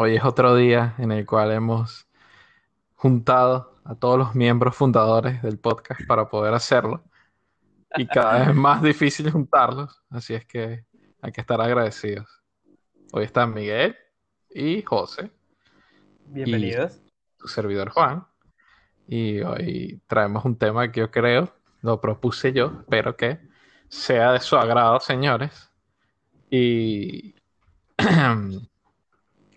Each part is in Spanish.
Hoy es otro día en el cual hemos juntado a todos los miembros fundadores del podcast para poder hacerlo. Y cada vez es más difícil juntarlos, así es que hay que estar agradecidos. Hoy están Miguel y José. Bienvenidos. Tu servidor Juan. Y hoy traemos un tema que yo creo, lo propuse yo, espero que sea de su agrado, señores. Y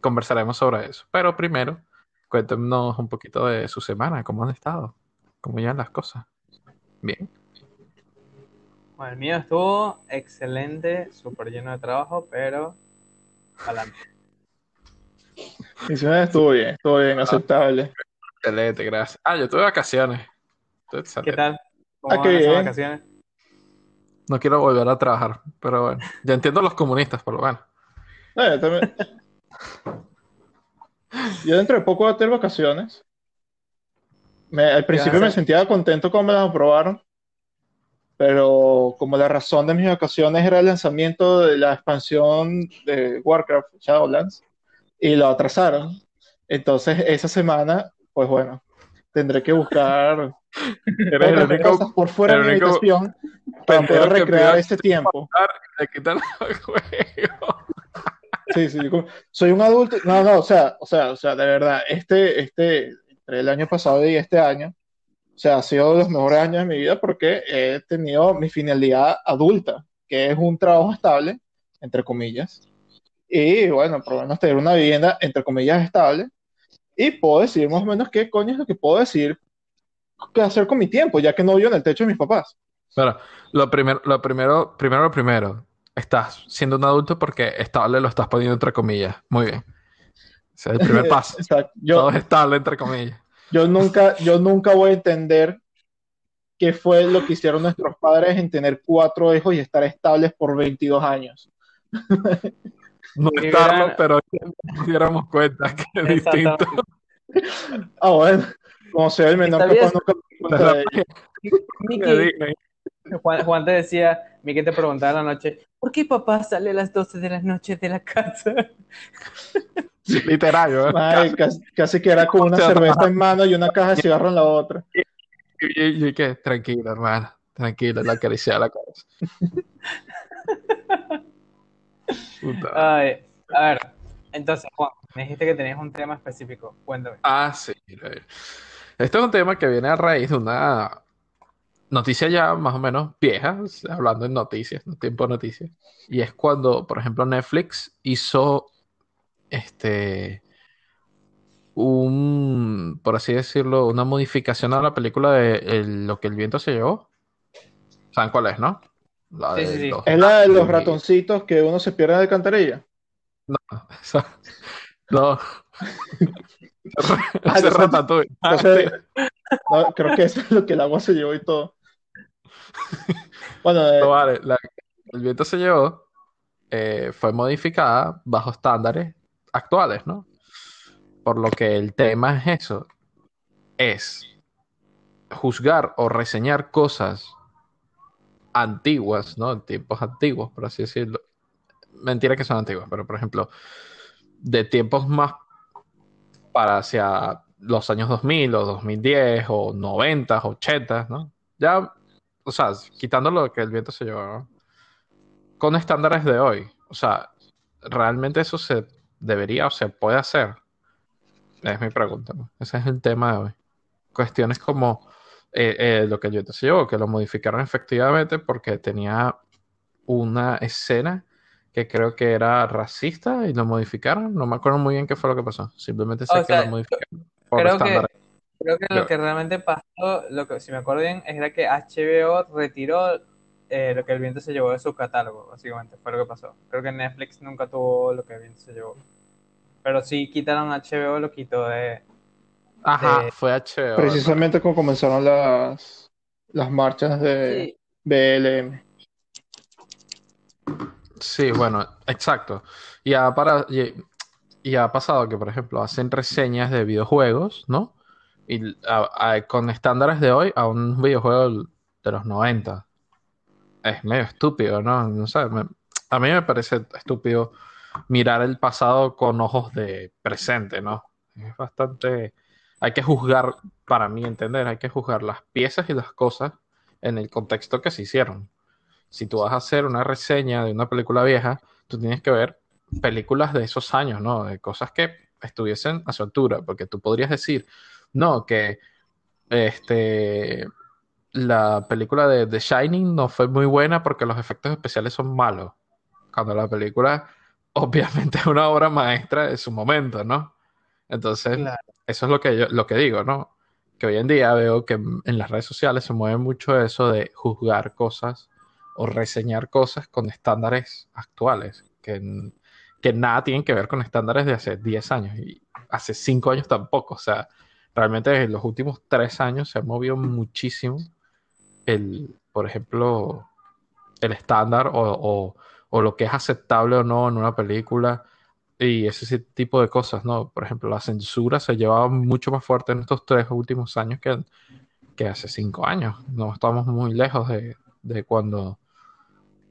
conversaremos sobre eso. Pero primero, cuéntenos un poquito de su semana, cómo han estado, cómo llevan las cosas. Bien. Bueno, el mío estuvo excelente, súper lleno de trabajo, pero adelante. Mi semana estuvo bien, estuvo bien, aceptable. Excelente, gracias. Ah, yo tuve vacaciones. Tuve ¿Qué tal? ¿Cómo Ah, van qué esas bien. vacaciones? No quiero volver a trabajar, pero bueno. Ya entiendo a los comunistas, por lo menos. No, yo, también- Yo dentro de poco voy a tener vacaciones. Me- al principio me sentía contento como me las aprobaron, pero como la razón de mis vacaciones era el lanzamiento de la expansión de Warcraft, Shadowlands, y lo atrasaron. Entonces esa semana, pues bueno, tendré que buscar el único cosas por fuera de mi habitación para poder recrear ese tiempo. Le quitan el juego. Sí, sí, como- soy un adulto. No, no, o sea, o sea, o sea, de verdad, este, este, entre el año pasado y este año, o sea, ha sido de los mejores años de mi vida porque he tenido mi finalidad adulta, que es un trabajo estable, entre comillas, y bueno, por lo menos tener una vivienda, entre comillas, estable, y puedo decir más o menos qué coño es lo que puedo decir, qué hacer con mi tiempo, ya que no vivo en el techo de mis papás. Pero lo primero, lo primero, primero lo primero. Estás siendo un adulto porque estable lo estás poniendo entre comillas. Muy bien. Ese es el primer paso. O sea, yo, Todo es estable entre comillas. Yo nunca, yo nunca voy a entender qué fue lo que hicieron nuestros padres en tener cuatro hijos y estar estables por 22 años. No estarlo, verán- pero nos diéramos cuenta que es distinto. Ah, bueno, como sea el menor capaz nunca me Juan, Juan te decía, Miki te preguntaba en la noche, ¿por qué papá sale a las 12 de la noche de la casa? Literal, ¿verdad? Ay, casi, casi que era con una cerveza en mano y una caja de cigarro en la otra. Y, y- y que, tranquilo, hermano. Tranquilo, la acaricia la cabeza. Puta. Ay, a ver, entonces, Juan, me dijiste que tenías un tema específico. Cuéntame. Ah, sí. mira. Este es un tema que viene a raíz de una noticia ya más o menos vieja, o sea, hablando en noticias, no tiempo de noticias. Y es cuando, por ejemplo, Netflix hizo este un, por así decirlo, una modificación a la película de el- Lo que el viento se llevó. ¿Saben cuál es, no? La Sí, de sí, sí. los- Es la de los ratoncitos que uno se pierde en la alcantarilla. No, esa- no. Ah, Ese no, creo que eso es lo que el agua se llevó y todo. Bueno, eh, No, vale, la- el viento se llevó, eh, fue modificada bajo estándares actuales, ¿no? Por lo que el tema es eso, es juzgar o reseñar cosas antiguas, ¿no? Tiempos antiguos, por así decirlo. Mentira que son antiguas, pero por ejemplo, de tiempos más para hacia los años 2000 o 2010 o 90, 80, ¿no? Ya, o sea, quitando lo que el viento se llevó, ¿no? Con estándares de hoy. O sea, ¿realmente eso se debería o se puede hacer? Es mi pregunta. ¿no? Ese es el tema de hoy. Cuestiones como eh, eh, lo que el viento se llevó, que lo modificaron efectivamente porque tenía una escena que creo que era racista y lo modificaron. No me acuerdo muy bien qué fue lo que pasó. Simplemente sé O que sea, lo modificaron por que, estándares. Creo que lo que realmente pasó, lo que, si me acuerdo bien, era que HBO retiró eh, lo que el viento se llevó de su catálogo, básicamente, fue lo que pasó. Creo que Netflix nunca tuvo lo que el viento se llevó. Pero sí quitaron HBO, lo quitó de... Ajá, de- fue HBO. precisamente como comenzaron las, las marchas de Sí, BLM. Sí, bueno, exacto. Y ha, para, y, y ha pasado que, por ejemplo, hacen reseñas de videojuegos, ¿no? Y con estándares de hoy a un videojuego de los 90. es medio estúpido, ¿no? No sé, me- a mí me parece estúpido mirar el pasado con ojos de presente, ¿no? Es bastante... Hay que juzgar, para mí entender, hay que juzgar las piezas y las cosas en el contexto que se hicieron. Si tú vas a hacer una reseña de una película vieja, tú tienes que ver películas de esos años, ¿no? De cosas que estuviesen a su altura, porque tú podrías decir, no, que este, la película de The Shining no fue muy buena porque los efectos especiales son malos, cuando la película obviamente es una obra maestra de su momento, ¿no? Entonces, Claro. eso es lo que yo, lo que digo, ¿no? Que hoy en día veo que en las redes sociales se mueve mucho eso de juzgar cosas o reseñar cosas con estándares actuales, que, que nada tienen que ver con estándares de hace 10 años y hace 5 años tampoco. O sea, realmente en los últimos 3 años se ha movido muchísimo el, por ejemplo, el estándar o, o- o lo que es aceptable o no en una película y ese tipo de cosas, ¿no? Por ejemplo, la censura se llevaba mucho más fuerte en estos tres últimos años que, que hace cinco años. No estamos muy lejos de, de cuando,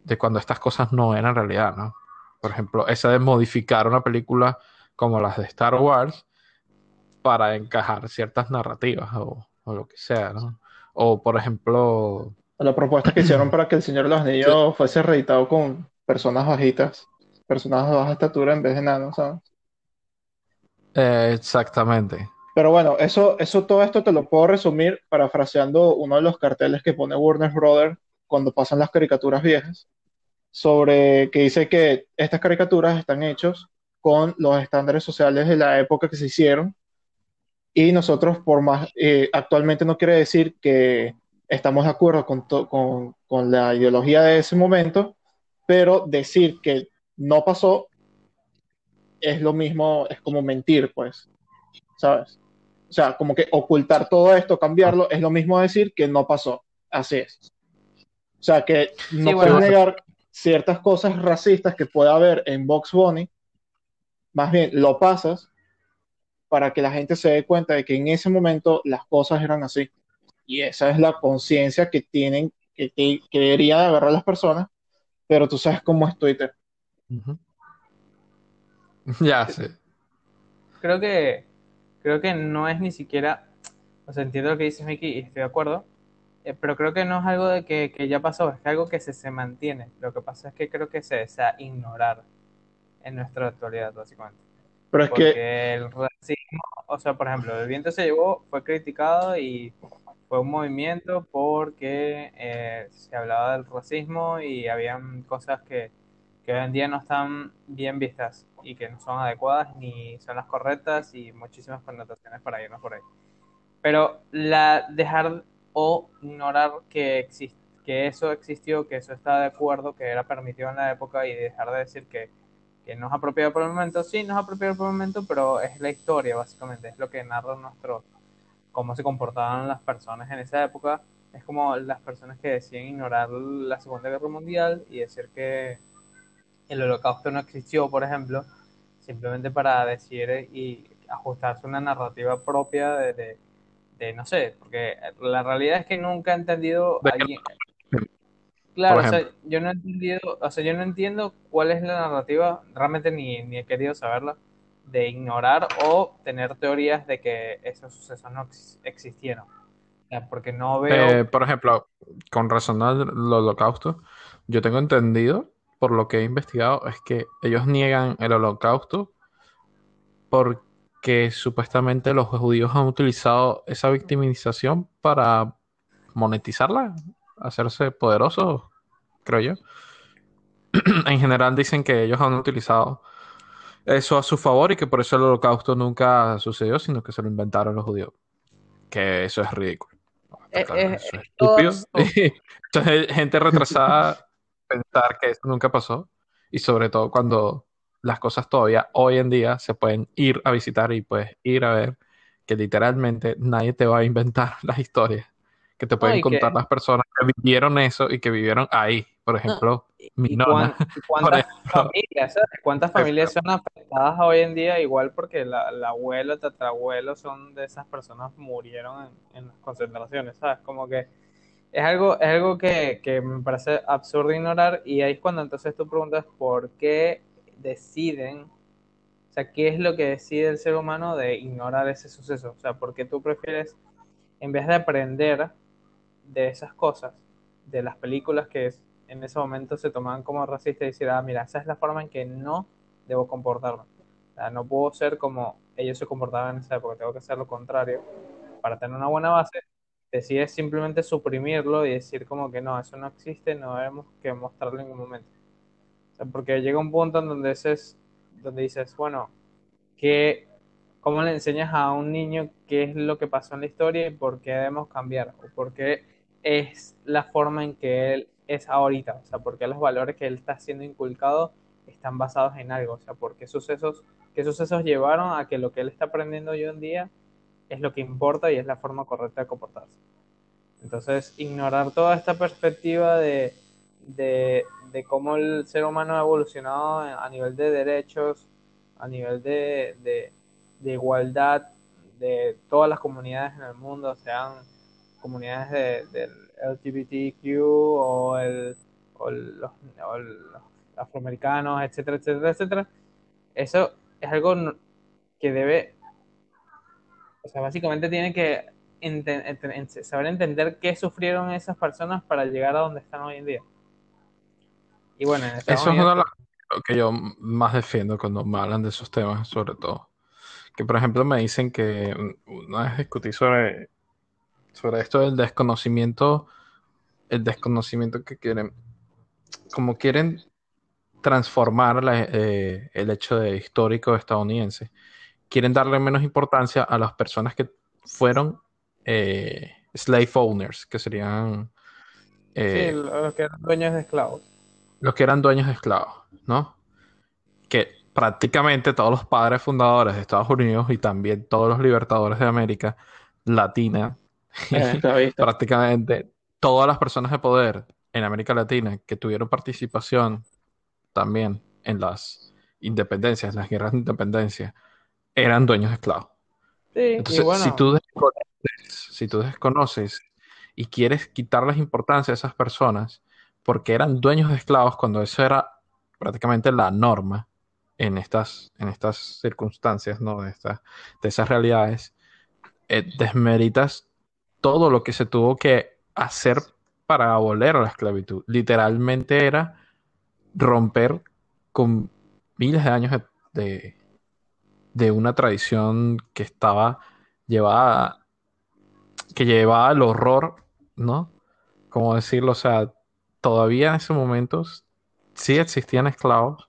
de cuando estas cosas no eran realidad, ¿no? Por ejemplo, esa de modificar una película como las de Star Wars para encajar ciertas narrativas o, o lo que sea, ¿no? O, por ejemplo, La propuesta que hicieron para que el Señor de los Anillos fuese reeditado con personas bajitas, personas de baja estatura en vez de enanos, ¿sabes? eh, exactamente. Pero bueno, eso, eso, todo esto te lo puedo resumir parafraseando uno de los carteles que pone Warner Brothers cuando pasan las caricaturas viejas, sobre que dice que estas caricaturas están hechas con los estándares sociales de la época que se hicieron y nosotros por más, eh, actualmente no quiere decir que estamos de acuerdo con, con, con la ideología de ese momento, pero decir que no pasó es lo mismo, es como mentir, pues, ¿sabes? O sea, como que ocultar todo esto, cambiarlo, es lo mismo decir que no pasó. Así es. O sea, que no Sí, puedes bueno. negar ciertas cosas racistas que puede haber en Box Bunny, más bien lo pasas para que la gente se dé cuenta de que en ese momento las cosas eran así. Y esa es la conciencia que tienen, que, que, que deberían agarrar las personas, pero tú sabes cómo es Twitter. Ujú. Ya sé. Creo que, creo que no es ni siquiera, o sea, entiendo lo que dices Mickey y estoy de acuerdo, eh, pero creo que no es algo de que, que ya pasó, es que algo que se, se mantiene. Lo que pasa es que creo que se desea ignorar en nuestra actualidad, básicamente. Pero es que, Porque el racismo, o sea, por ejemplo, el viento se llevó, fue criticado y fue un movimiento porque eh, se hablaba del racismo y habían cosas que, que hoy en día no están bien vistas y que no son adecuadas ni son las correctas y muchísimas connotaciones para irnos por ahí. Pero la dejar o ignorar que exist, que eso existió, que eso está de acuerdo, que era permitido en la época y dejar de decir que que no es apropiado por el momento, sí, no es apropiado por el momento, pero es la historia, básicamente, es lo que narra nuestro, cómo se comportaban las personas en esa época, es como las personas que deciden ignorar la Segunda Guerra Mundial y decir que el holocausto no existió, por ejemplo, simplemente para decir y ajustarse una narrativa propia de, de, de no sé, porque la realidad es que nunca he entendido alguien, Claro, o sea, yo no he entendido, o sea, yo no entiendo cuál es la narrativa, realmente ni, ni he querido saberla, de ignorar o tener teorías de que esos sucesos no ex- existieron. O sea, porque no veo, Eh, por ejemplo, con razón al holocausto, yo tengo entendido, por lo que he investigado, es que ellos niegan el holocausto porque supuestamente los judíos han utilizado esa victimización para monetizarla, hacerse poderosos, creo yo. En general dicen que ellos han utilizado eso a su favor y que por eso el holocausto nunca sucedió, sino que se lo inventaron los judíos. Que eso es ridículo. Eh, eh, eso es estúpido. Entonces, gente retrasada pensar que eso nunca pasó. Y sobre todo cuando las cosas todavía hoy en día se pueden ir a visitar y puedes ir a ver que literalmente nadie te va a inventar las historias. Que te pueden que- contar las personas que vivieron eso y que vivieron ahí. Por ejemplo, mi ¿Y, nona. cuántas familias. ¿Cuántas familias son afectadas hoy en día? Igual porque la, la abuela, tatarabuelo son de esas personas que murieron en, en las concentraciones, ¿sabes? Como que es algo, es algo que, que me parece absurdo ignorar y ahí es cuando entonces tú preguntas por qué deciden, o sea, qué es lo que decide el ser humano de ignorar ese suceso, o sea, por qué tú prefieres, en vez de aprender de esas cosas, de las películas que en ese momento se tomaban como racistas y decir, ah, mira, esa es la forma en que no debo comportarme. O sea, no puedo ser como ellos se comportaban en esa época, tengo que hacer lo contrario para tener una buena base decides simplemente suprimirlo y decir como que no, eso no existe, no debemos que mostrarlo en ningún momento. O sea, porque llega un punto en donde, es, donde dices, bueno, ¿qué, ¿cómo le enseñas a un niño qué es lo que pasó en la historia y por qué debemos cambiar? ¿O por qué es la forma en que él es ahorita? O sea, por qué los valores que él está siendo inculcado están basados en algo? O sea, ¿por qué sucesos, qué sucesos llevaron a que lo que él está aprendiendo hoy en día es lo que importa y es la forma correcta de comportarse. Entonces, ignorar toda esta perspectiva de, de, cómo el ser humano ha evolucionado a nivel de derechos, a nivel de, de, igualdad de todas las comunidades en el mundo, sean comunidades del LGBTQ o, el, o los, afroamericanos, etcétera, etcétera, etcétera. Eso es algo que debe o sea, básicamente tiene que saber entender qué sufrieron esas personas para llegar a donde están hoy en día. Y bueno, en Eso es uno de los que yo más defiendo cuando me hablan de esos temas, sobre todo. Que por ejemplo me dicen que una vez discutí sobre, sobre esto del desconocimiento, el desconocimiento que quieren, como quieren transformar eh, el hecho de histórico estadounidense quieren darle menos importancia a las personas que fueron eh, slave owners, que serían... Eh, sí, los que eran dueños de esclavos. Los que eran dueños de esclavos, ¿no? Que prácticamente todos los padres fundadores de Estados Unidos y también todos los libertadores de América Latina, eh, prácticamente todas las personas de poder en América Latina que tuvieron participación también en las independencias, en las guerras de independencia, eran dueños de esclavos. Entonces, si, tú desconoces, si tú desconoces y quieres quitarles importancia a esas personas porque eran dueños de esclavos cuando eso era prácticamente la norma en estas, en estas circunstancias, ¿no? De, de esas realidades, eh, desmeritas todo lo que se tuvo que hacer para abolir la esclavitud. Literalmente era romper con miles de años de, de una tradición que estaba llevada, que llevaba al horror, ¿no? Como decirlo, o sea, todavía en esos momentos sí existían esclavos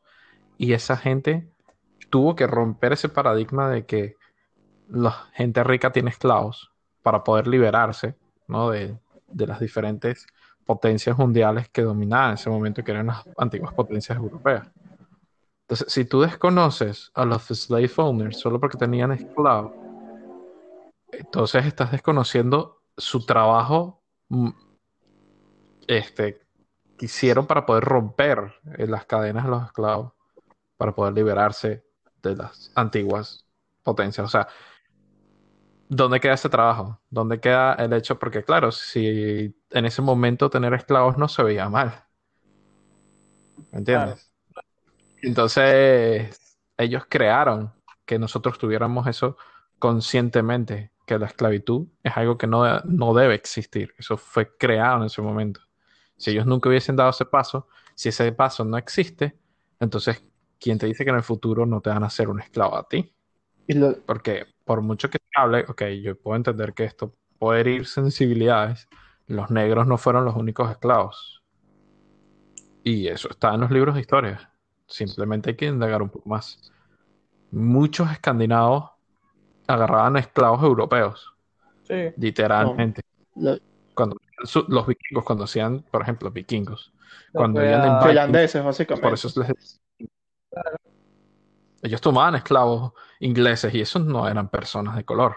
y esa gente tuvo que romper ese paradigma de que la gente rica tiene esclavos para poder liberarse, ¿no? De, de las diferentes potencias mundiales que dominaban en ese momento, que eran las antiguas potencias europeas. Entonces, si tú desconoces a los slave owners solo porque tenían esclavos, entonces estás desconociendo su trabajo mm, este, que hicieron para poder romper eh, las cadenas de los esclavos, para poder liberarse de las antiguas potencias. O sea, ¿dónde queda ese trabajo? ¿Dónde queda el hecho? Porque claro, si en ese momento tener esclavos no se veía mal. ¿Me entiendes? Entonces, ellos crearon que nosotros tuviéramos eso conscientemente, que la esclavitud es algo que no, no debe existir. Eso fue creado en ese momento. Si ellos nunca hubiesen dado ese paso, si ese paso no existe, entonces, ¿quién te dice que en el futuro no te van a hacer un esclavo a ti? Porque por mucho que se hable, ok, yo puedo entender que esto puede herir sensibilidades, los negros no fueron los únicos esclavos. Y eso está en los libros de historia. Simplemente hay que indagar un poco más. Muchos escandinavos agarraban a esclavos europeos. Sí. Literalmente. Cuando los vikingos, cuando hacían, por ejemplo, vikingos. Cuando iban en finlandeses, básicamente. Por eso les... Ellos tomaban esclavos ingleses y esos no eran personas de color.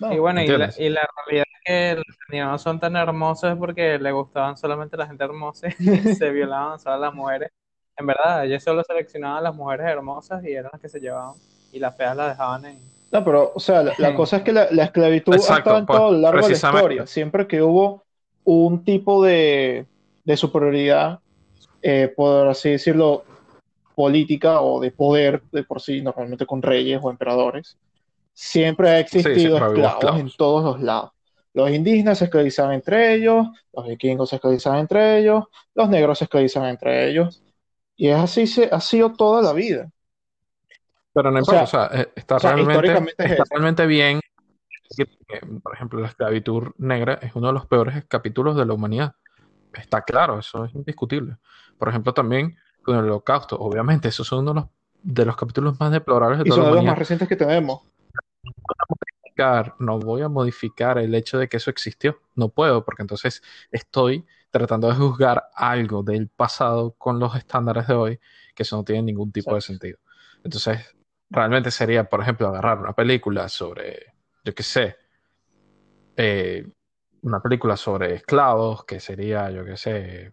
y bueno, y la, y la, realidad es que los escandinavos son tan hermosos porque le gustaban solamente la gente hermosa y se violaban solo las mujeres en verdad, ellos solo seleccionaban a las mujeres hermosas y eran las que se llevaban. Y las feas las dejaban en. No, pero, o sea, la, cosa es que la, esclavitud ha estado en pues, todo lo largo de la historia. Siempre que hubo un tipo de, de superioridad, eh, por así decirlo, política o de poder de por sí, normalmente con reyes o emperadores, siempre ha existido siempre ha habido esclavos, esclavos. en todos los lados. Los indígenas se esclavizaban entre ellos, los vikingos se esclavizaban entre ellos, los negros se esclavizaban entre ellos, y es así, se, ha sido toda la vida. Pero no O importa, sea, o sea, eh, está o sea, realmente, es está realmente bien por ejemplo, la esclavitud negra es uno de los peores capítulos de la humanidad. Está claro, eso es indiscutible. Por ejemplo, también con el holocausto, obviamente, esos son uno de los, de los capítulos más deplorables de Y toda son la de los más recientes que tenemos. modificar- No voy a modificar el hecho de que eso existió. No puedo, porque entonces estoy tratando de juzgar algo del pasado con los estándares de hoy, que eso no tiene ningún tipo de sentido. Entonces, realmente sería, por ejemplo, agarrar una película sobre, yo qué sé, eh, una película sobre esclavos, que sería, yo qué sé,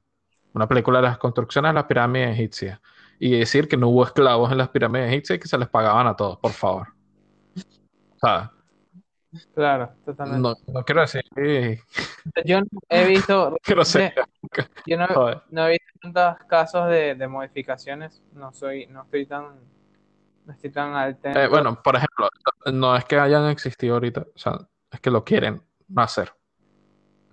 una película de las construcciones de las pirámides egipcias, y decir que no hubo esclavos en las pirámides egipcias y que se les pagaban a todos, por favor. O sea, Claro, totalmente. no, no quiero decir Yo no he visto, yo no, no he visto tantos casos de, de modificaciones. No soy, no estoy tan, no estoy tan al. Eh, bueno, por ejemplo, no es que hayan existido ahorita, o sea, es que lo quieren hacer.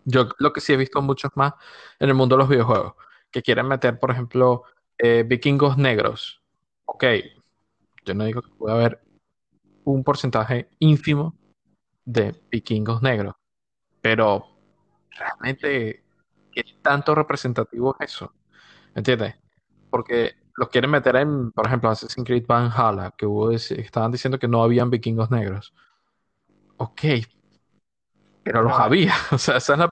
Yo lo que sí he visto muchos más en el mundo de los videojuegos, que quieren meter, por ejemplo, eh, vikingos negros. Ok, yo no digo que pueda haber un porcentaje ínfimo de vikingos negros, pero realmente, ¿qué tanto representativo es eso? ¿Entiendes? Porque los quieren meter en, por ejemplo, Assassin's Creed Valhalla, que hubo, estaban diciendo que no habían vikingos negros. Ok, pero los había. O sea, esa es la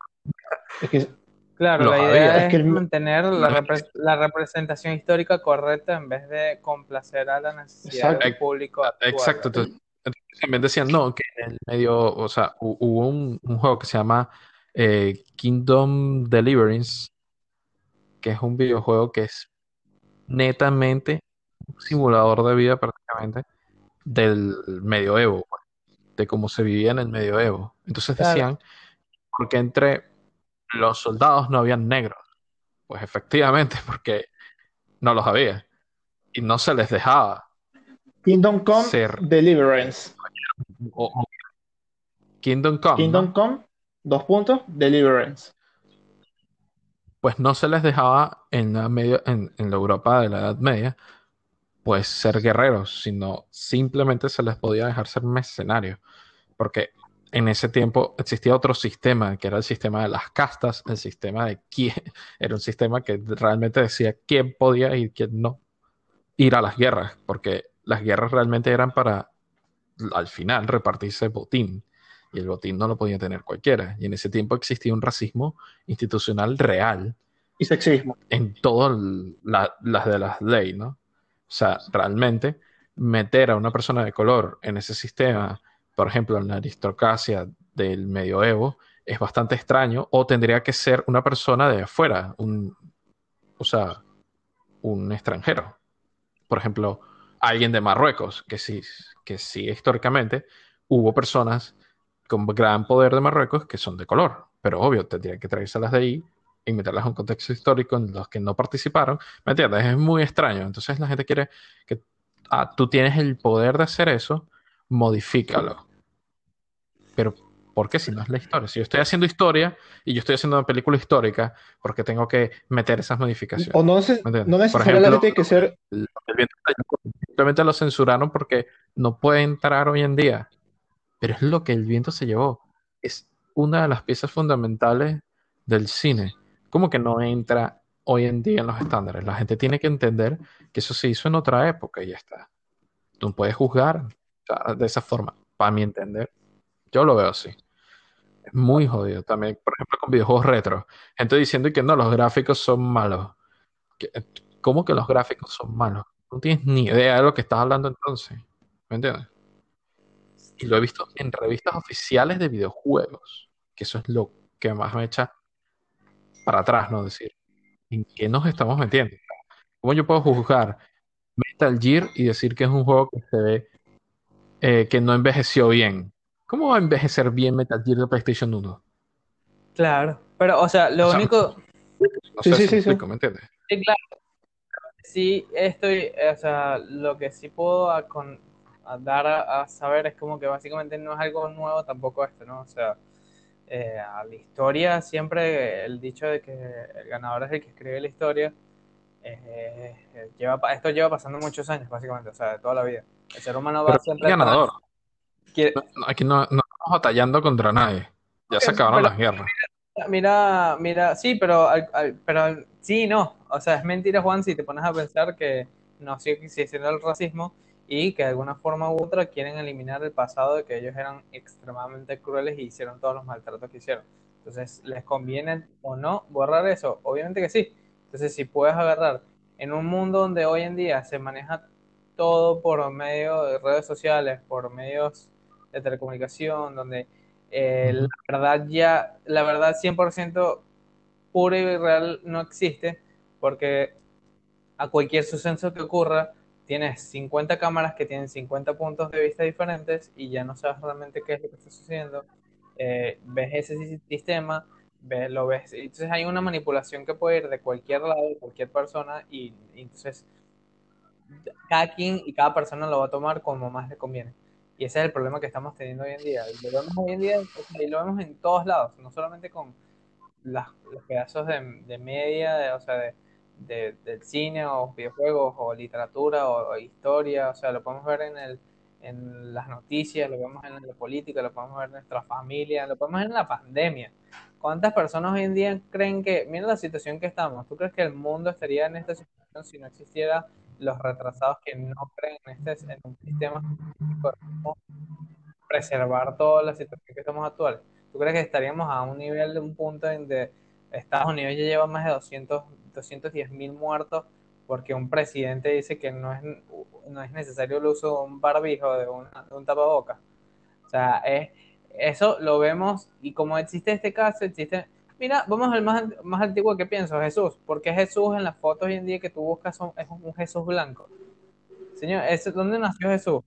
Es que Claro, Los la había. idea Es es que el- mantener la, repre- la representación histórica correcta en vez de complacer a la necesidad Exacto. del público actual. Exacto. Entonces, entonces también decían, no, que en el medio, o sea, hu- hubo un, un juego que se llama eh, Kingdom Deliverance, que es un videojuego que es netamente un simulador de vida prácticamente del medioevo, pues, de cómo se vivía en el medioevo. Entonces Claro. decían, porque entre los soldados no habían negros. Pues efectivamente, porque no los había. Y no se les dejaba. Kingdom Come Ser- Deliverance. O- o- Kingdom Come, ¿no? Kingdom Come, dos puntos, Deliverance. pues no se les dejaba en la, medio, en, en la Europa de la Edad Media, pues ser guerreros, sino simplemente se les podía dejar ser mercenarios, porque en ese tiempo existía otro sistema, que era el sistema de las castas, el sistema de quién, era un sistema que realmente decía quién podía y quién no ir a las guerras, porque las guerras realmente eran para al final repartirse botín. Y el botín no lo podía tener cualquiera. Y en ese tiempo existía un racismo institucional real Y sexismo. en todas la- las de las leyes, ¿no? O sea, realmente meter a una persona de color en ese sistema, por ejemplo, en la aristocracia del medioevo, es bastante extraño, o tendría que ser una persona de afuera, un, o sea, un extranjero. Por ejemplo, alguien de Marruecos, que sí, que sí históricamente hubo personas con gran poder de Marruecos que son de color, pero obvio, tendría que traérselas de ahí y meterlas en un contexto histórico en los que no participaron. ¿Me entiendes? Es muy extraño. Entonces la gente quiere que ah, tú tienes el poder de hacer eso, modifícalo. Pero, ¿por qué si no es la historia? Si yo estoy haciendo historia y yo estoy haciendo una película histórica, ¿por qué tengo que meter esas modificaciones? O no, neces- ¿Me entiendes? no Por necesariamente ejemplo, tiene que ser. simplemente lo censuraron porque no puede entrar hoy en día. Pero es lo que el viento se llevó. Es una de las piezas fundamentales del cine. ¿Cómo que no entra hoy en día en los estándares? La gente tiene que entender que eso se hizo en otra época y ya está. Tú puedes juzgar o sea, de esa forma, para mi entender. Yo lo veo así. Es muy jodido también, por ejemplo, con videojuegos retro. Gente diciendo que no, los gráficos son malos. ¿Qué- ¿Cómo que los gráficos son malos? No tienes ni idea de lo que estás hablando entonces. ¿Me entiendes? Y lo he visto en revistas oficiales de videojuegos, que eso es lo que más me echa para atrás, ¿no? Decir, ¿en qué nos estamos metiendo? ¿Cómo yo puedo juzgar Metal Gear y decir que es un juego que se ve eh, que no envejeció bien? ¿Cómo va a envejecer bien Metal Gear de PlayStation 1? Claro. Pero, o sea, lo O sea, único, No Sí, sé sí, si sí, me sí. explico, ¿me entiendes? sí, claro, sí estoy, o sea, lo que sí puedo a con- a dar a, a saber es como que básicamente no es algo nuevo tampoco esto, ¿no? O sea, eh, a la historia siempre el dicho de que el ganador es el que escribe la historia, eh, lleva, esto lleva pasando muchos años, básicamente, o sea, de toda la vida. El ser humano va Pero siempre el ganador. atrás. Quiere- No- no, Aquí no, no estamos batallando contra nadie. Ya se acabaron pero- las guerras. Mira, mira, sí, pero, al- al- pero sí, y no. O sea, es mentira, Juan, si te pones a pensar que no sigue existiendo el racismo y que de alguna forma u otra quieren eliminar el pasado de que ellos eran extremadamente crueles y hicieron todos los maltratos que hicieron. Entonces, ¿les conviene o no borrar eso? Obviamente que sí. Entonces, si puedes agarrar en un mundo donde hoy en día se maneja todo por medio de redes sociales, por medios de telecomunicación, donde eh, la verdad ya, la verdad 100% pura y real no existe, porque a cualquier suceso que ocurra, tienes 50 cámaras que tienen 50 puntos de vista diferentes y ya no sabes realmente qué es lo que está sucediendo. Eh, ves ese si- sistema, ves, lo ves, entonces hay una manipulación que puede ir de cualquier lado, de cualquier persona, y, y entonces cada quien y cada persona lo va a tomar como más le conviene. Y ese es el problema que estamos teniendo hoy en día. Y lo vemos hoy en día, y lo vemos en todos lados, no solamente con las- los pedazos de, de media, de- o sea, de, de- del cine o videojuegos o literatura o, o historia, o sea, lo podemos ver en el, en las noticias, lo vemos en la política, lo podemos ver en nuestra familia, lo podemos ver en la pandemia. ¿Cuántas personas hoy en día creen que, mira la situación que estamos, ¿tú crees que el mundo estaría en esta situación si no existiera los retrasados que no creen en, este, en un sistema de cómo preservar toda la situación que estamos actuales? ¿Tú crees que estaríamos a un nivel de un punto en donde Estados Unidos ya lleva más de 200, 210 mil muertos porque un presidente dice que no es, no es necesario el uso de un barbijo, de, una, un tapabocas? O sea, es, eso lo vemos y como existe este caso, existe... Mira, vamos al más, más antiguo que pienso, Jesús. porque Jesús en las fotos hoy en día que tú buscas son, es un Jesús blanco? Señor, ¿es, ¿dónde nació Jesús?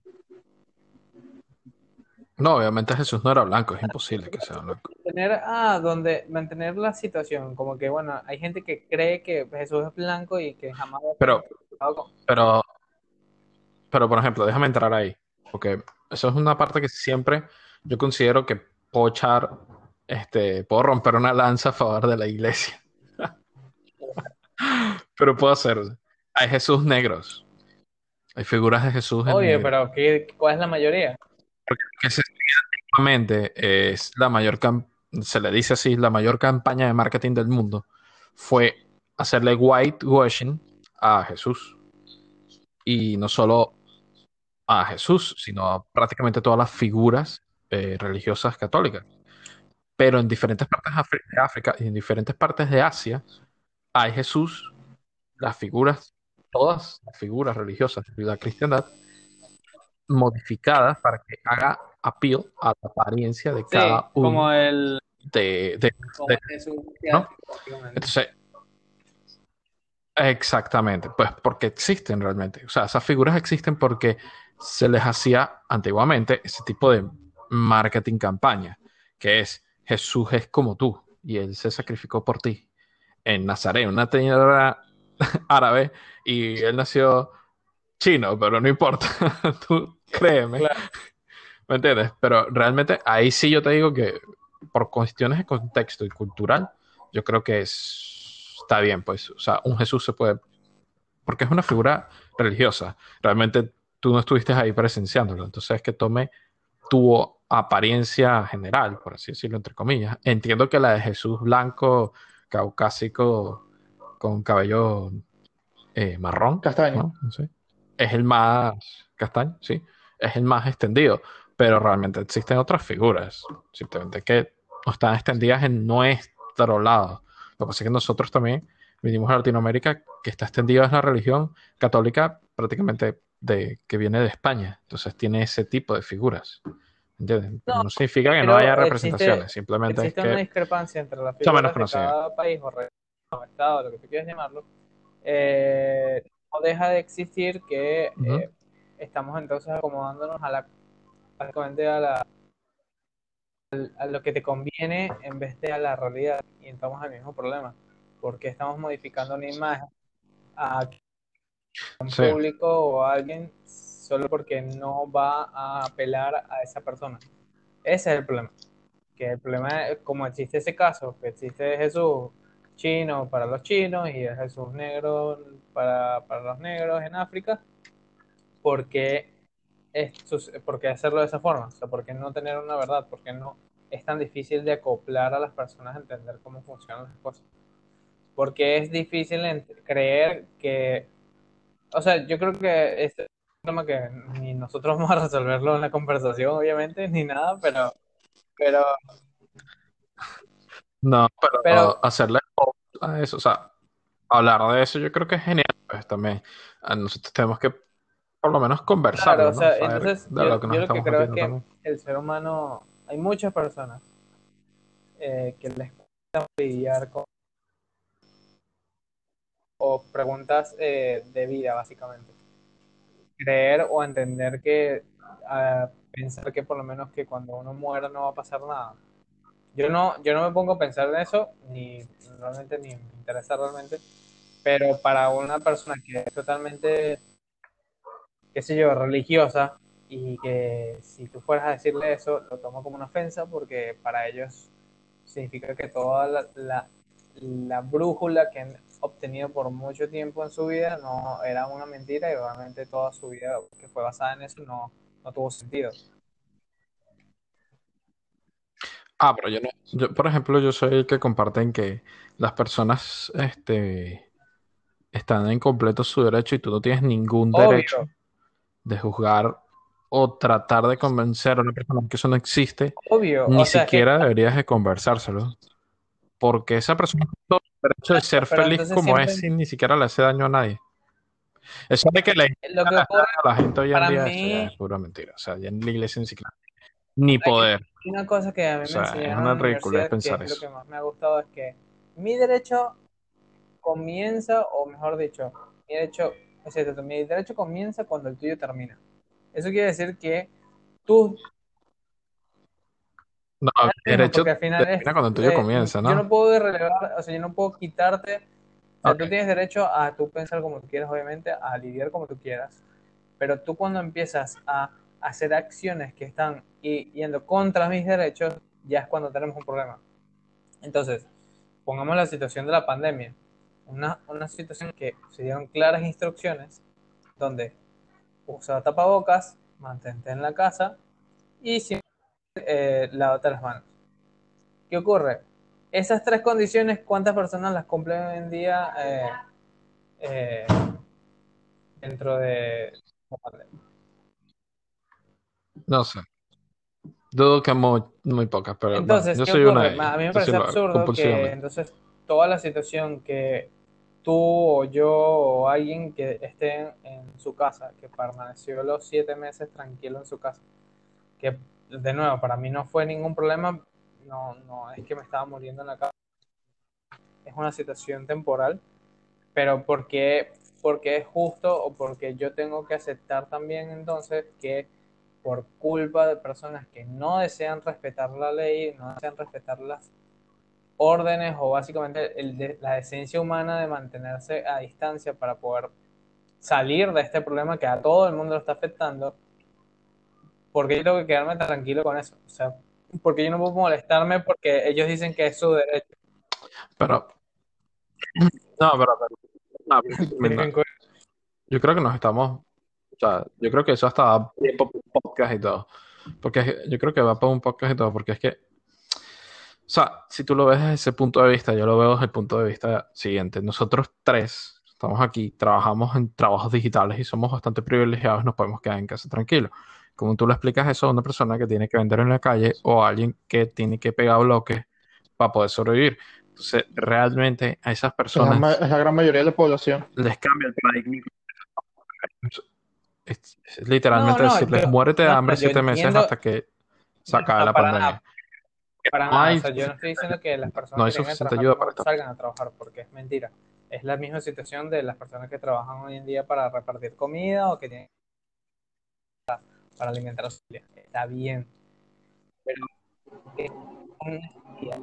No, obviamente Jesús no era blanco, es imposible que sea blanco. Mantener, ah, donde mantener la situación, como que bueno, hay gente que cree que Jesús es blanco y que jamás Pero, pero, pero por ejemplo, déjame entrar ahí, porque eso es una parte que siempre yo considero que puedo echar, este, puedo romper una lanza a favor de la iglesia. Pero puedo hacerlo. Hay Jesús negros. Hay figuras de Jesús en Oye, negro. pero ¿qué, ¿cuál es la mayoría? que se antiguamente es la mayor se le dice así, la mayor campaña de marketing del mundo fue hacerle whitewashing a Jesús. Y no solo a Jesús, sino a prácticamente todas las figuras eh, religiosas católicas. Pero en diferentes partes de África y en diferentes partes de Asia hay Jesús, las figuras, todas las figuras religiosas de la cristiandad modificadas para que haga appeal a la apariencia de Sí, cada uno como el, de, de- como de- el Jesús ¿no? entonces exactamente pues porque existen realmente o sea esas figuras existen porque se les hacía antiguamente ese tipo de marketing campaña que es Jesús es como tú y él se sacrificó por ti en Nazaret una tierra árabe y él nació chino pero no importa tú créeme Claro. ¿Me entiendes? Pero realmente ahí sí yo te digo que por cuestiones de contexto y cultural, yo creo que es, está bien, pues. O sea, un Jesús se puede. Porque es una figura religiosa. Realmente tú no estuviste ahí presenciándolo. Entonces es que tome tu apariencia general, por así decirlo, entre comillas. Entiendo que la de Jesús blanco, caucásico, con cabello eh, marrón, Castaño. ¿no? No sé. Es el más castaño, sí. Es el más extendido. Pero realmente existen otras figuras. Simplemente que no están extendidas en nuestro lado. Lo que pasa es que nosotros también vinimos a Latinoamérica, que está extendida es la religión católica prácticamente de, que viene de España. Entonces tiene ese tipo de figuras. ¿Entiendes? No, No, significa que no haya existe- representaciones. Simplemente es Existe una discrepancia entre las figuras menos de cada país o, re- o estado, lo que tú quieras llamarlo. Eh, no deja de existir que eh, estamos entonces acomodándonos a la básicamente a la a lo que te conviene en vez de a la realidad y entramos al mismo problema. Porque estamos modificando una imagen a un Sí. público o a alguien solo porque no va a apelar a esa persona. Ese es el problema. Que el problema es como existe ese caso, que existe Jesús chino para los chinos y Jesús negro para, para los negros en África, ¿por qué, esto- por qué hacerlo de esa forma? O sea, ¿por qué no tener una verdad? ¿Por qué no es tan difícil de acoplar a las personas a entender cómo funcionan las cosas? Porque es difícil creer que, o sea, yo creo que este es tema que ni nosotros vamos a resolverlo en la conversación, obviamente, ni nada, pero, pero No, pero, Pero- hacerle a eso, o sea, hablar de eso yo creo que es genial, pues también. A nosotros tenemos que por lo menos Claro, o ¿no? sea, Saber entonces de yo, lo que nos yo lo que creo es que también. el ser humano, hay muchas personas eh, que les cuesta lidiar con o preguntas eh, de vida, básicamente. Creer o entender que, ah, pensar que por lo menos que cuando uno muera no va a pasar nada. Yo no, yo no me pongo a pensar en eso, ni realmente ni me interesa realmente, pero para una persona que es totalmente, qué sé yo, religiosa, y que si tú fueras a decirle eso, lo tomo como una ofensa porque para ellos significa que toda la, la, la brújula que obtenido por mucho tiempo en su vida no era una mentira y obviamente toda su vida que fue basada en eso no, no tuvo sentido. Ah, pero yo no, yo, por ejemplo, yo soy el que comparten que las personas, este, están en completo su derecho y tú no tienes ningún Obvio. derecho de juzgar o tratar de convencer a una persona que eso no existe, Obvio, ni o sea, es que- siquiera deberías de conversárselo. Porque esa persona el derecho de ser pero feliz como siempre- es sin ni siquiera le hace daño a nadie. Eso de que le lo que ocurre la gente hoy en día, mí- eso es pura mentira. O sea, ya en la iglesia ni siquiera ni poder. Una cosa que a mí O sea, me es una la universidad, pensar que es eso. lo que más me ha gustado, es que mi derecho comienza, o mejor dicho, mi derecho, es cierto, mi derecho comienza cuando el tuyo termina. Eso quiere decir que tú, No, mismo, derecho porque al final termina es- cuando el tuyo eh, comienza, yo no ¿no? puedo relevar, o sea, yo no puedo quitarte, o sea, Ok. tú tienes derecho a tú pensar como tú quieras, obviamente, a lidiar como tú quieras, pero tú cuando empiezas a hacer acciones que están yendo contra mis derechos, ya es cuando tenemos un problema. Entonces, pongamos la situación de la pandemia, una, una situación que se dieron claras instrucciones donde usa tapabocas, mantente en la casa y siempre eh, lávate las manos. ¿Qué ocurre? Esas tres condiciones, ¿cuántas personas las cumplen hoy en día eh, eh, dentro de la pandemia? No sé. Dudo que muy, muy pocas, pero bueno, Entonces, yo ¿qué soy una ocurre? ellas. A mí me Yo parece absurdo que entonces toda la situación que tú o yo o alguien que esté en, en su casa, que permaneció los siete meses tranquilo en su casa, que de nuevo para mí no fue ningún problema, no, no es que me estaba muriendo en la casa, es una situación temporal, pero porque, porque es justo o porque yo tengo que aceptar también entonces que por culpa de personas que no desean respetar la ley, no desean respetar las órdenes o básicamente la decencia humana de mantenerse a distancia para poder salir de este problema que a todo el mundo lo está afectando, porque yo tengo que quedarme tranquilo con eso. O sea, porque yo no puedo molestarme porque ellos dicen que es su derecho. Pero, no, pero, pero- no, pero- mira, yo creo que nos estamos, o sea, yo creo que eso hasta da tiempo para un podcast y todo, porque yo creo que va para un podcast y todo, porque es que, o sea, si tú lo ves desde ese punto de vista, yo lo veo desde el punto de vista siguiente. Nosotros tres estamos aquí, trabajamos en trabajos digitales y somos bastante privilegiados, nos podemos quedar en casa tranquilos. Como tú le explicas eso a una persona que tiene que vender en la calle o a alguien que tiene que pegar bloques para poder sobrevivir. Entonces, realmente a esas Es la, personas es la gran mayoría de la población. les cambia el paradigma. Es, es literalmente No, no, decirles, yo- muérete de no, hambre siete meses entiendo- hasta que se acabe No, la para pandemia. nada. Para No nada, hay o sea, yo no estoy diciendo que las personas no hay que trabajar ayuda para salgan a trabajar, porque es mentira. Es la misma situación de las personas que trabajan hoy en día para repartir comida o que tienen para, alimentar a su familia. Está bien. Pero son necesidades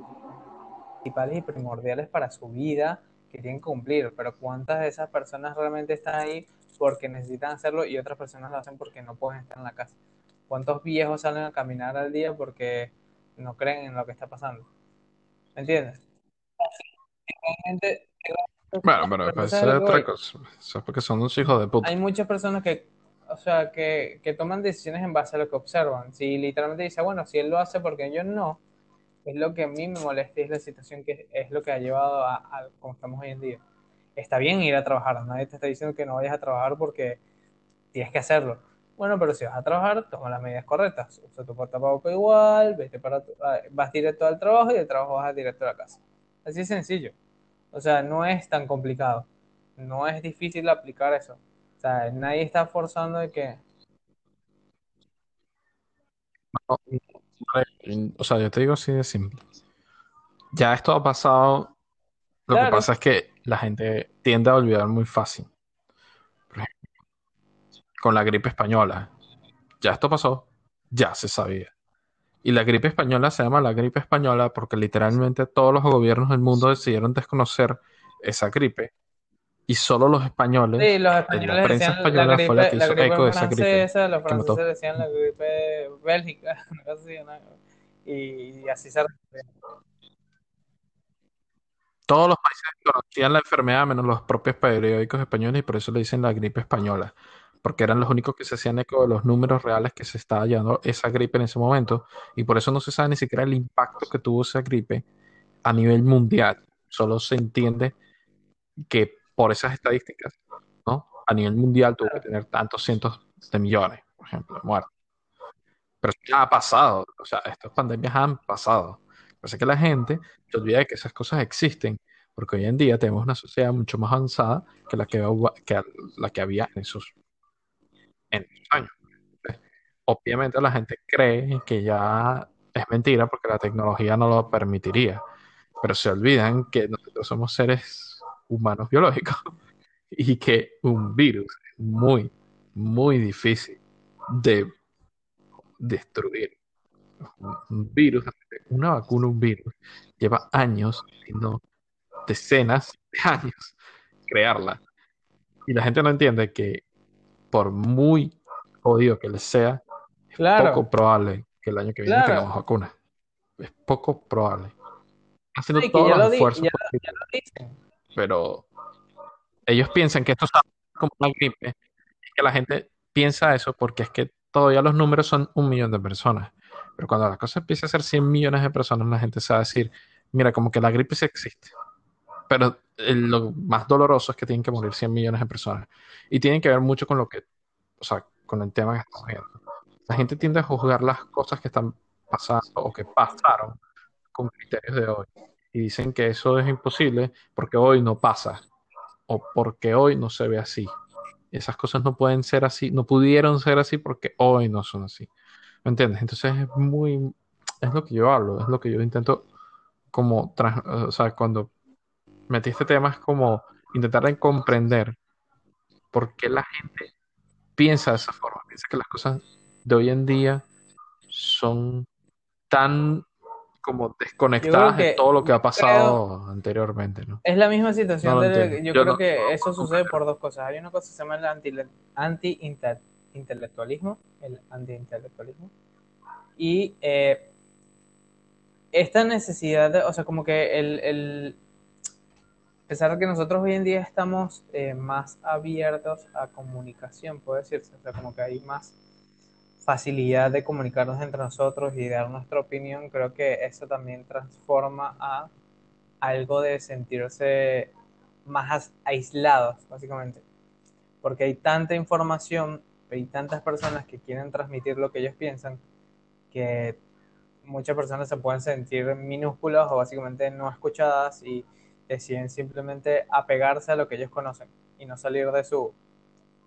principales y primordiales para su vida que tienen que cumplir, pero ¿cuántas de esas personas realmente están ahí porque necesitan hacerlo y otras personas lo hacen porque no pueden estar en la casa? ¿Cuántos viejos salen a caminar al día porque no creen en lo que está pasando? ¿Me entiendes? Realmente, Bueno, pero eso ¿sabes es otra cosa. Eso es porque son unos hijos de puta. Hay muchas personas que, o sea, que, que toman decisiones en base a lo que observan. Si literalmente dice, bueno, si él lo hace porque yo no, es lo que a mí me molesta y es la situación que es lo que ha llevado a, a como estamos hoy en día. Está bien ir a trabajar, nadie te está diciendo que no vayas a trabajar porque tienes que hacerlo. Bueno, pero si vas a trabajar, toma las medidas correctas. Usa tu portapago igual, vete para tu- ah, vas directo al trabajo y del trabajo vas directo a la casa. Así es sencillo. O sea, no es tan complicado. No es difícil aplicar eso. O sea, nadie está forzando de que... O sea, yo te digo así de simple. Ya esto ha pasado. Lo que pasa es que la gente tiende a olvidar muy fácil. Por ejemplo, con la gripe española. Ya esto pasó. Ya se sabía. Y la gripe española se llama la gripe española porque literalmente todos los gobiernos del mundo decidieron desconocer esa gripe. Y solo los españoles, Sí, los la españoles prensa decían la española fue la gripe, que la hizo gripe eco de esa gripe los franceses decían la gripe bélgica, una cosa así, ¿no? Y, y así se Todos los países conocían la enfermedad, menos los propios periódicos españoles, y por eso le dicen la gripe española, porque eran los únicos que se hacían eco de los números reales que se estaba llevando esa gripe en ese momento, y por eso no se sabe ni siquiera el impacto que tuvo esa gripe a nivel mundial. Solo se entiende que por esas estadísticas, ¿no? A nivel mundial tuvo que tener tantos cientos de millones, por ejemplo, de muertos. Pero eso ya ha pasado, o sea, estas pandemias han pasado. Pasa que la gente se olvida de que esas cosas existen, porque hoy en día tenemos una sociedad mucho más avanzada que la que, que la que había en esos, en esos años. Obviamente la gente cree que ya es mentira porque la tecnología no lo permitiría, pero se olvidan que nosotros somos seres humanos biológicos y que un virus es muy, muy difícil de destruir. Un, virus, una vacuna, un virus, lleva años, no decenas de años, crearla. Y la gente no entiende que por muy jodido que les sea, es Claro. poco probable que el año que viene Claro. tengamos vacuna. Es poco probable. Haciendo Sí, todos los esfuerzos ya- posibles, ya lo dicen. Pero ellos piensan que esto es como una gripe. Que la gente piensa eso porque es que todavía los números son un millón de personas. Pero cuando la cosa empieza a ser 100 millones de personas, la gente se a decir, mira, como que la gripe sí existe. Pero lo más doloroso es que tienen que morir 100 millones de personas. Y tienen que ver mucho con lo que, o sea, con el tema que estamos viendo. La gente tiende a juzgar las cosas que están pasando o que pasaron con criterios de hoy. Y dicen que eso es imposible porque hoy no pasa o porque hoy no se ve así. Esas cosas no pueden ser así, no pudieron ser así porque hoy no son así. ¿Me entiendes? Entonces es muy, es lo que yo hablo, es lo que yo intento como, tras- o sea, cuando metí este tema es como intentar de comprender por qué la gente piensa de esa forma, piensa que las cosas de hoy en día son tan como desconectadas que- de todo lo que ha creo- pasado anteriormente, ¿no? Es la misma situación No de- yo, Yo creo no- que eso sucede por dos cosas. Hay una cosa que se llama el anti- anti-intelectualismo, el anti-intelectualismo, y eh, esta necesidad de, o sea, como que el, el- a pesar de que nosotros hoy en día estamos eh, más abiertos a comunicación, puede decirse, o sea, como que hay más facilidad de comunicarnos entre nosotros y dar nuestra opinión, creo que eso también transforma a algo de sentirse más aislados, básicamente. Porque hay tanta información, hay tantas personas que quieren transmitir lo que ellos piensan, que muchas personas se pueden sentir minúsculas o básicamente no escuchadas y deciden simplemente apegarse a lo que ellos conocen y no salir de su,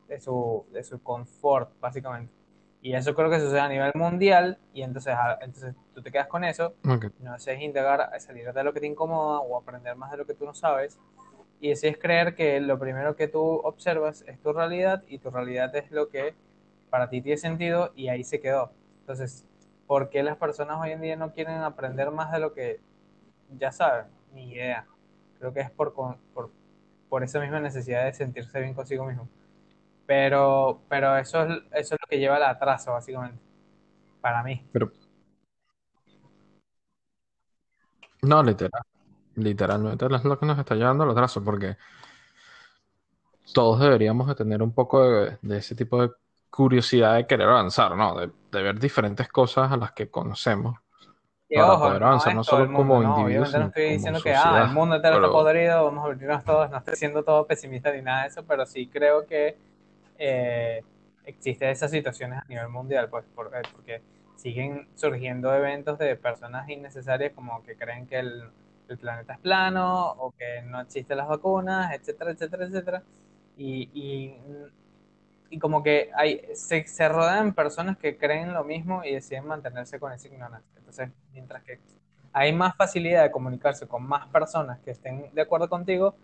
de su, de su confort, básicamente. Y eso creo que sucede a nivel mundial y entonces, a- entonces tú te quedas con eso Ok. no es indagar, salir de lo que te incomoda o aprender más de lo que tú no sabes. Y así es creer que lo primero que tú observas es tu realidad y tu realidad es lo que para ti tiene sentido y ahí se quedó. Entonces, ¿por qué las personas hoy en día no quieren aprender más de lo que ya saben? Ni idea. Creo que es por, por, por esa misma necesidad de sentirse bien consigo mismo. Pero, pero eso es, eso es lo que lleva al atraso, básicamente. Para mí. Pero, no, literal. Literalmente es lo que nos está llevando al atraso, porque todos deberíamos de tener un poco de, de ese tipo de curiosidad de querer avanzar, ¿no? De, de ver diferentes cosas a las que conocemos Que para ojo, poder avanzar, no solo mundo, como no, individuos, obviamente no estoy diciendo que ah, el mundo entero está Pero- podrido, vamos a abrirnos todos, no estoy siendo todo pesimista ni nada de eso, pero sí creo que eh, existen esas situaciones a nivel mundial, pues, por- eh, porque siguen surgiendo eventos de personas innecesarias como que creen que el, el planeta es plano o que no existen las vacunas, etcétera, etcétera, etcétera. Y, y, y como que hay, se, se rodean personas que creen lo mismo y deciden mantenerse con esa ignorancia. Entonces, mientras que hay más facilidad de comunicarse con más personas que estén de acuerdo contigo,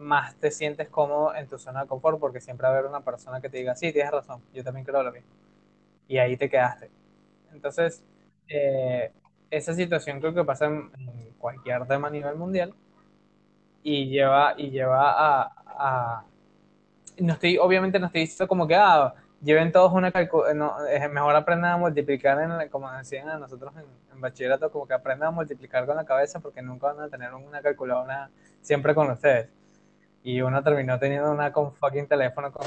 más te sientes cómodo en tu zona de confort porque siempre va a haber una persona que te diga, sí, tienes razón, yo también creo lo mismo. Y ahí te quedaste. Entonces, eh, esa situación creo que pasa en, en cualquier tema a nivel mundial y lleva, y lleva a, a- no estoy, obviamente no estoy diciendo como que, ah, lleven todos una no, mejor aprendan a multiplicar, en, como decían a nosotros en, en bachillerato, como que aprendan a multiplicar con la cabeza porque nunca van a tener una calculadora siempre con ustedes. Y uno terminó teniendo una con fucking teléfono con,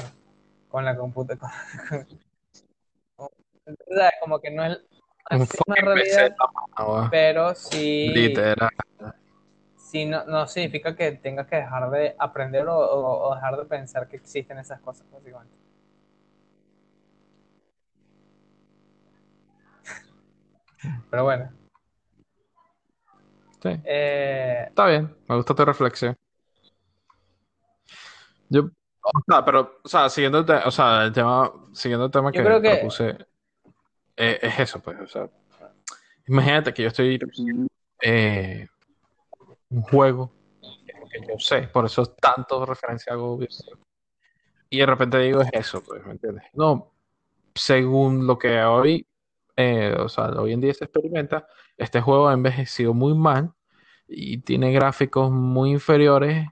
con la computadora. Entonces, como que no es, no es una realidad, PC pero sí, literal. sí no, no significa que tengas que dejar de aprender o, o- o dejar de pensar que existen esas cosas, básicamente. Pero bueno, Sí, eh, está bien, me gusta tu reflexión. Yo, o sea, pero, o sea, siguiendo el, te- o sea, el tema, siguiendo el tema Yo que creo que- propuse, eh, es eso, pues, o sea, imagínate que yo estoy eh, un juego que yo sé, por eso tanto referencia hago y de repente digo es eso, pues, ¿me entiendes? No, según lo que hoy, eh, o sea, hoy en día se experimenta, este juego ha envejecido muy mal y tiene gráficos muy inferiores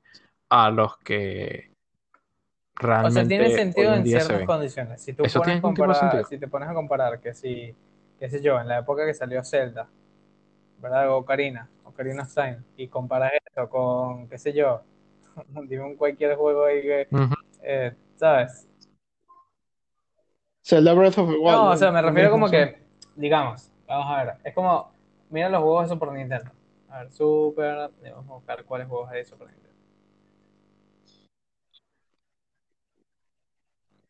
a los que o sea, tiene hoy sentido en en día se ciertas condiciones. Si tú Eso pones comparar, sentido. si te pones a comparar que si, qué sé yo, en la época que salió Zelda, ¿verdad? O Ocarina, Ocarina of Time, y comparas esto con, qué sé yo, dime un cualquier juego ahí que, eh, ¿sabes? Zelda Breath of the Wild. No, o sea, me refiero como que, digamos, vamos a ver, es como, mira los juegos de Super Nintendo. A ver, Super, vamos a buscar cuáles juegos hay de Super Nintendo.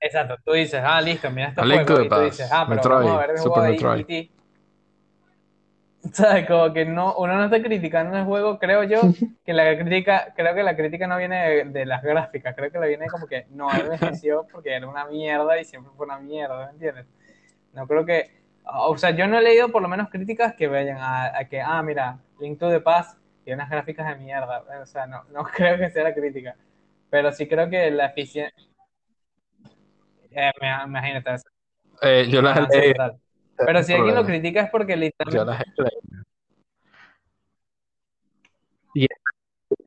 Exacto, tú dices, ah, listo, mira este Link to juego, the y tú Past, dices, ah, pero Metroid, vamos a ver el Super juego de Metroid. E.T. ¿Sabes? Como que no, uno no está criticando el juego, creo yo, que la crítica, creo que la crítica no viene de, de las gráficas, creo que la viene como que no envejeció porque era una mierda y siempre fue una mierda, ¿me entiendes? No creo que, o sea, yo no he leído por lo menos críticas que vayan a, a que, ah, mira, Link to the Past tiene unas gráficas de mierda, o sea, no, no creo que sea la crítica, pero sí creo que la eficiencia, eh, me- imagínate, Eh, yo las leí. Pero si alguien lo critica es porque yo literalmente las leí. Y,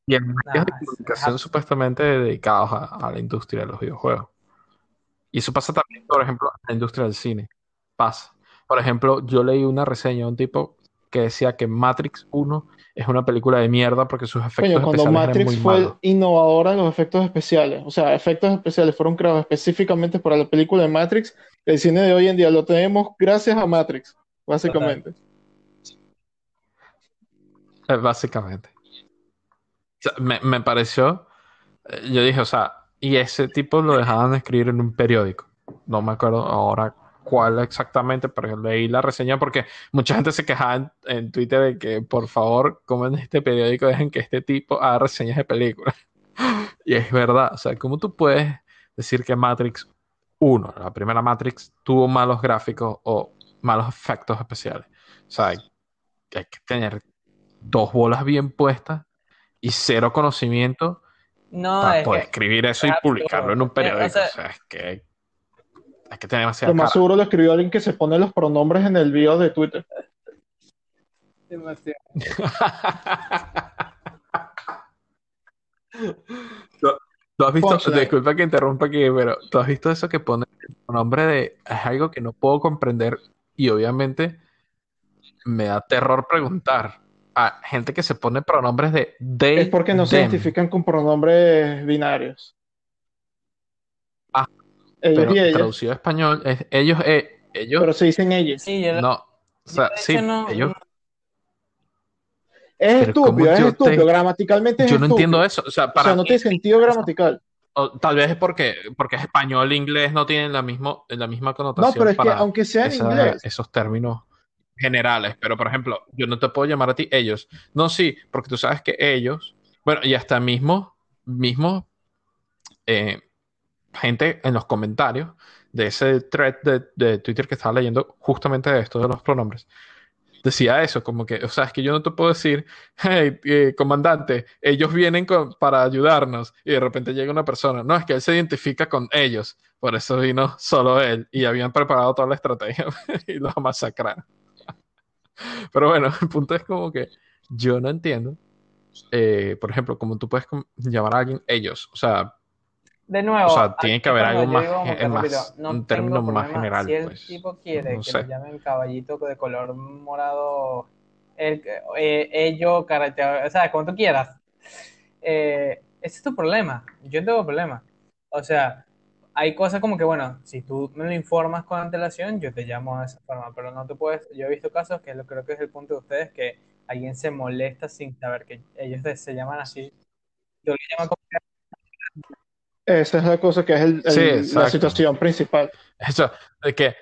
y en medios Nah, de comunicación supuestamente dedicados a, a la industria de los videojuegos. Y eso pasa también, por ejemplo, en la industria del cine. Pasa. Por ejemplo, yo leí una reseña de un tipo que decía que Matrix 1 es una película de mierda porque sus efectos Coño, cuando especiales eran Matrix muy fue malos. innovadora en los efectos especiales, o sea, efectos especiales fueron creados específicamente para la película de Matrix. El cine de hoy en día lo tenemos gracias a Matrix, básicamente. Eh, Básicamente. O sea, me, me pareció, eh, yo dije, o sea, y ese tipo lo dejaban escribir en un periódico. No me acuerdo ahora cuál exactamente, pero leí la reseña porque mucha gente se quejaba en, en Twitter de que por favor, como en este periódico, dejen que este tipo haga reseñas de películas. Y es verdad, o sea, ¿cómo tú puedes decir que Matrix 1, la primera Matrix, tuvo malos gráficos o malos efectos especiales? O sea, hay, hay que tener dos bolas bien puestas y cero conocimiento No, para es poder que escribir eso y publicarlo en un Eh, o periódico. sea, O sea, es que hay que tener demasiada Lo más cara. seguro lo escribió alguien que se pone los pronombres en el bio de Twitter. Demasiado. ¿Tú has visto, Punchline. disculpa que interrumpa aquí, pero tú has visto eso que pone el nombre de, es algo que no puedo comprender y obviamente me da terror preguntar a gente que se pone pronombres de they, Es porque no se identifican con pronombres binarios. Ellos pero y ellas, traducido a español, es ellos, eh, ellos, pero se dicen ellas. Sí, yo lo- no, o sea, sí, no- ellos, Es Pero ¿cómo estúpido, es estúpido. te- Gramaticalmente es yo no estúpido. entiendo eso, o sea, O para sea, no tiene sentido gramatical. o tal vez es porque, porque es español e inglés no tienen la, mismo, la misma connotación No, pero es que aunque sea en esa- inglés, esos términos generales. Pero, por ejemplo, yo no te puedo llamar a ti ellos. No, sí, porque tú sabes que ellos, bueno, y hasta mismo, mismo eh, gente en los comentarios de ese thread de, de Twitter que estaba leyendo justamente de esto de los pronombres. Decía eso, como que, o sea, es que yo no te puedo decir, hey, eh, comandante, ellos vienen para ayudarnos, y de repente llega una persona, no, es que él se identifica con ellos, por eso vino solo él, y habían preparado toda la estrategia y los masacraron. Pero bueno, el punto es como que yo no entiendo, eh, por ejemplo, como tú puedes llamar a alguien ellos, o sea, De nuevo, O sea, aquí tiene que haber algo más digo no un término más general, Si el pues, tipo quiere no que lo llamen caballito de color morado, el, eh, ello, o sea, como tú quieras, eh, ese es tu problema. Yo no tengo problema. O sea, hay cosas como que, bueno, si tú me lo informas con antelación, yo te llamo de esa forma, pero no te puedes. Yo he visto casos que lo creo que es el punto de ustedes, que alguien se molesta sin saber que ellos se llaman así. Yo le llamo como que esa es la cosa que es el- el- Sí, la situación principal. eso, de que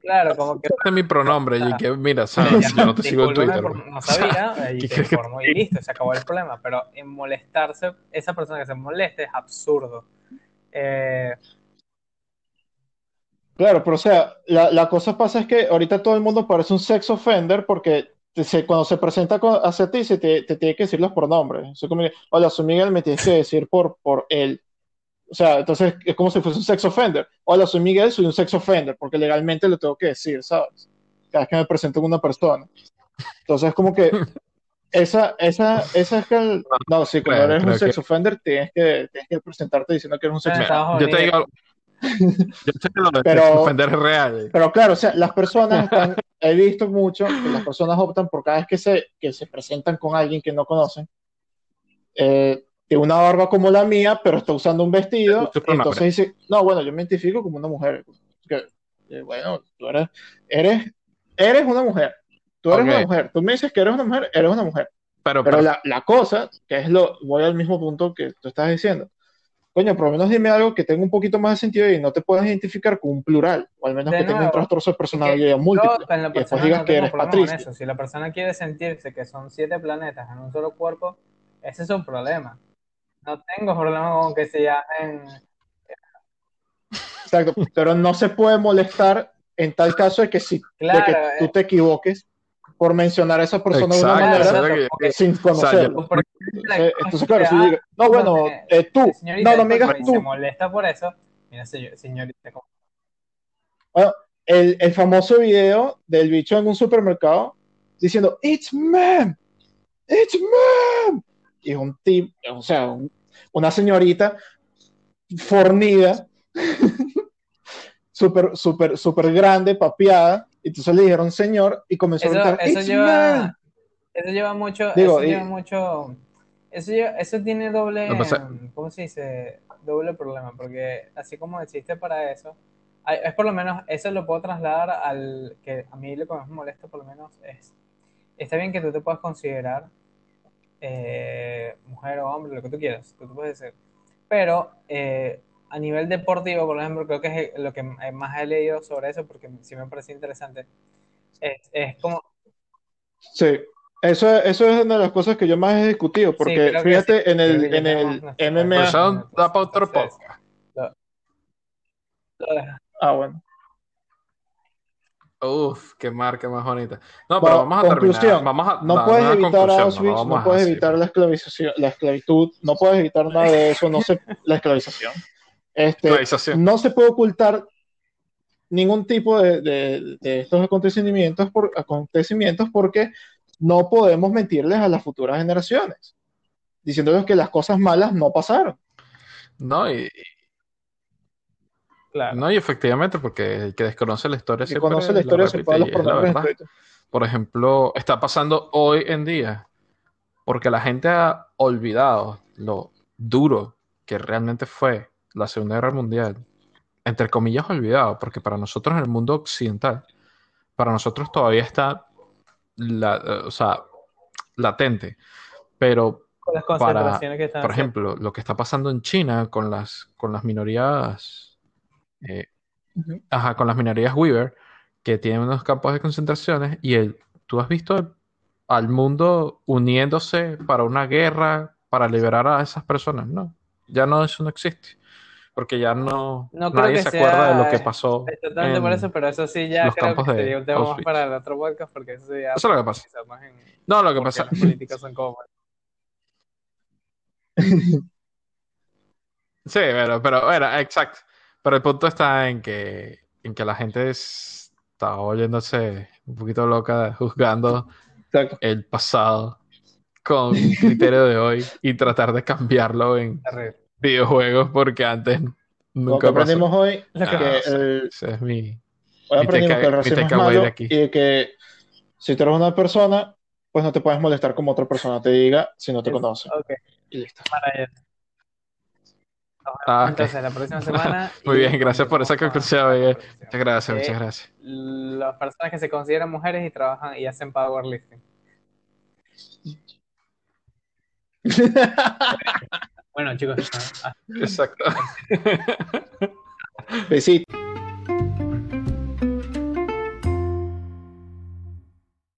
Claro, como que este es mi pronombre y que mira, sabes, yo no te sigo en Twitter. por- no O sea, sabía, y ¿qué te informo y listo, se acabó el problema. Pero en molestarse, esa persona que se moleste es absurdo. Eh, Claro, pero o sea, la, la cosa pasa es que ahorita todo el mundo parece un sex offender porque te- se- cuando se presenta con- hacia ti se te, te tiene que decir los pronombres. O sea, como que, hola, soy Miguel, me tienes que decir por, por él. O sea, entonces es como si fuese un sex offender. Hola, soy Miguel, soy un sex offender, porque legalmente lo tengo que decir, ¿sabes? Cada vez que me presento con una persona. Entonces es como que esa, esa, esa es que el- no, sí, cuando Creo- eres un sex que- offender tienes que, tienes que presentarte diciendo que eres un sex En offender. Estados yo te digo, yo sé que lo de Pero- ofender es real. Pero claro, o sea, las personas están, he visto mucho que las personas optan por cada vez que se, que se presentan con alguien que no conocen, eh, tiene una barba como la mía, pero está usando un vestido, entonces dice, no, bueno, yo me identifico como una mujer. Que, eh, bueno, tú eres, eres, eres una mujer. Tú eres Ok. una mujer. Tú me dices que eres una mujer, eres una mujer. Pero, Pero pero- la, la cosa, que es lo, voy al mismo punto que tú estás diciendo. Coño, por lo menos dime algo que tenga un poquito más de sentido y no te puedas identificar con un plural, o al menos De que tenga un nuevo, trastorno de personalidad múltiple. lo Y después digas no que eres Patricia. eso. Si la persona quiere sentirse que son siete planetas en un solo cuerpo, ese es un problema. No tengo problema con que se llamen. Exacto, pero no se puede molestar en tal caso de que si de Claro, que eh. tú te equivoques por mencionar a esa persona de una Exacto, manera exacto, que- sin conocerlo. Porque la Eh, cosa entonces, es claro, si ah, digo, no, bueno, eh, eh, tú, señorita, no, no me digas y se tú. molesta por eso. Mira, se- señorita, como- Bueno, el, el famoso video del bicho en un supermercado diciendo, It's man, it's man. Y es un tip, o sea, un- una señorita fornida, súper, súper, súper grande, papeada. Y entonces le dijeron señor y comenzó a Eso, gritar, eso lleva, eso lleva mucho, Digo, eso y- lleva mucho, eso lleva- eso tiene doble, ¿cómo se dice? Doble problema, porque así como existe para eso, es por lo menos, eso lo puedo trasladar al, que a mí lo que más me molesta por lo menos es, está bien que tú te puedas considerar eh, mujer o hombre, lo que tú quieras, que tú puedes decir, pero eh, a nivel deportivo, por ejemplo, creo que es lo que más he leído sobre eso, porque sí me parece interesante, es, es como Sí, eso, eso es una de las cosas que yo más he discutido, porque que fíjate, sí. en el, en el MMA, eso da para otro podcast. lo deja. ah, bueno. Uf, qué marca más bonita. No, pero Va, vamos a conclusión, terminar. Vamos a No puedes evitar no Auschwitz, no puedes evitar la esclavización, la esclavitud, no puedes evitar nada de eso, no se, la esclavización. Este, Esclavización. no se puede ocultar, ningún tipo de, de- de estos acontecimientos, por, acontecimientos porque no podemos mentirles a las futuras generaciones, diciéndoles que las cosas malas no pasaron. No, y, Claro. no, y efectivamente, porque el que desconoce la historia siempre conoce la historia se puede los. Por ejemplo, está pasando hoy en día, porque la gente ha olvidado lo duro que realmente fue la Segunda Guerra Mundial. Entre comillas, olvidado, porque para nosotros en el mundo occidental, para nosotros todavía está, la, eh, o sea, latente. Pero, Con las para, concentraciones que están por haciendo. ejemplo, lo que está pasando en China con las, con las minorías, eh, ajá, con las minorías Weaver, que tienen unos campos de concentraciones, y el, tú has visto al mundo uniéndose para una guerra, para liberar a esas personas, no, ya no, eso no existe, porque ya no, No creo nadie que se acuerda de lo que pasó. Exactamente por eso, pero eso sí ya los creo campos que de sería un tema más Auschwitz. para el otro podcast, porque eso ya Eso es lo que pasa. más en No, lo que pasa, las políticas son como sí, pero, pero, bueno, exacto, pero el punto está en que, en que la gente es- está oyéndose un poquito loca, juzgando Exacto. el pasado con criterio de hoy y tratar de cambiarlo en videojuegos porque antes Lo que nunca pasó. aprendimos hoy Lo que- Ah, que sí, el, ese es mi... Hoy Mi aprendimos que el racismo es takeaway de malo aquí. y de que si tú eres una persona, pues no te puedes molestar como otra persona te diga si no te Es- conoce. Ok, Y listo. Ah, entonces la próxima semana. Muy bien, gracias por esa conclusión. Muchas gracias, muchas gracias. Las personas que se consideran mujeres y trabajan y hacen powerlifting. Bueno, chicos, ah, Exacto. Besito.